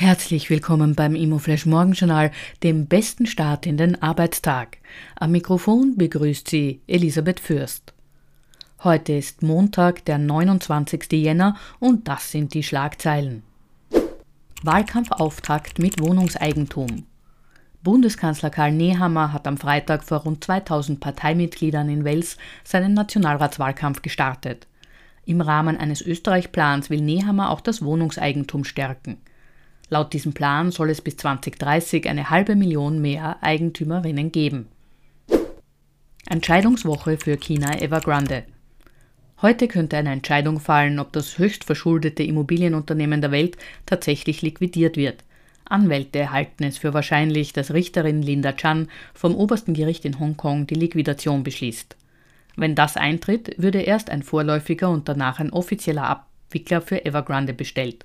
Herzlich willkommen beim Immoflash Morgenjournal, dem besten Start in den Arbeitstag. Am Mikrofon begrüßt Sie Elisabeth Fürst. Heute ist Montag, der 29. Jänner und das sind die Schlagzeilen. Wahlkampfauftakt mit Wohnungseigentum. Bundeskanzler Karl Nehammer hat am Freitag vor rund 2000 Parteimitgliedern in Wels seinen Nationalratswahlkampf gestartet. Im Rahmen eines Österreich-Plans will Nehammer auch das Wohnungseigentum stärken. Laut diesem Plan soll es bis 2030 eine halbe Million mehr Eigentümerinnen geben. Entscheidungswoche für China Evergrande. Heute könnte eine Entscheidung fallen, ob das höchst verschuldete Immobilienunternehmen der Welt tatsächlich liquidiert wird. Anwälte halten es für wahrscheinlich, dass Richterin Linda Chan vom obersten Gericht in Hongkong die Liquidation beschließt. Wenn das eintritt, würde erst ein vorläufiger und danach ein offizieller Abwickler für Evergrande bestellt.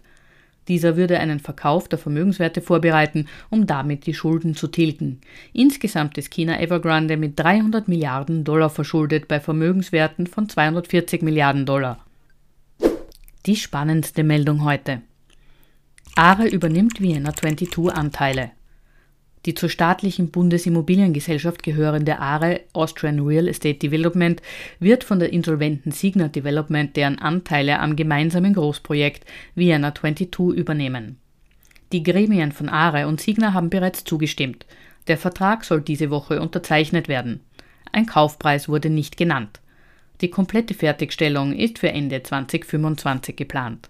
Dieser würde einen Verkauf der Vermögenswerte vorbereiten, um damit die Schulden zu tilgen. Insgesamt ist China Evergrande mit 300 Milliarden Dollar verschuldet bei Vermögenswerten von 240 Milliarden Dollar. Die spannendste Meldung heute. ARE übernimmt Vienna 22 Anteile. Die zur staatlichen Bundesimmobiliengesellschaft gehörende ARE Austrian Real Estate Development wird von der insolventen Signa Development deren Anteile am gemeinsamen Großprojekt Vienna 22 übernehmen. Die Gremien von ARE und Signa haben bereits zugestimmt. Der Vertrag soll diese Woche unterzeichnet werden. Ein Kaufpreis wurde nicht genannt. Die komplette Fertigstellung ist für Ende 2025 geplant.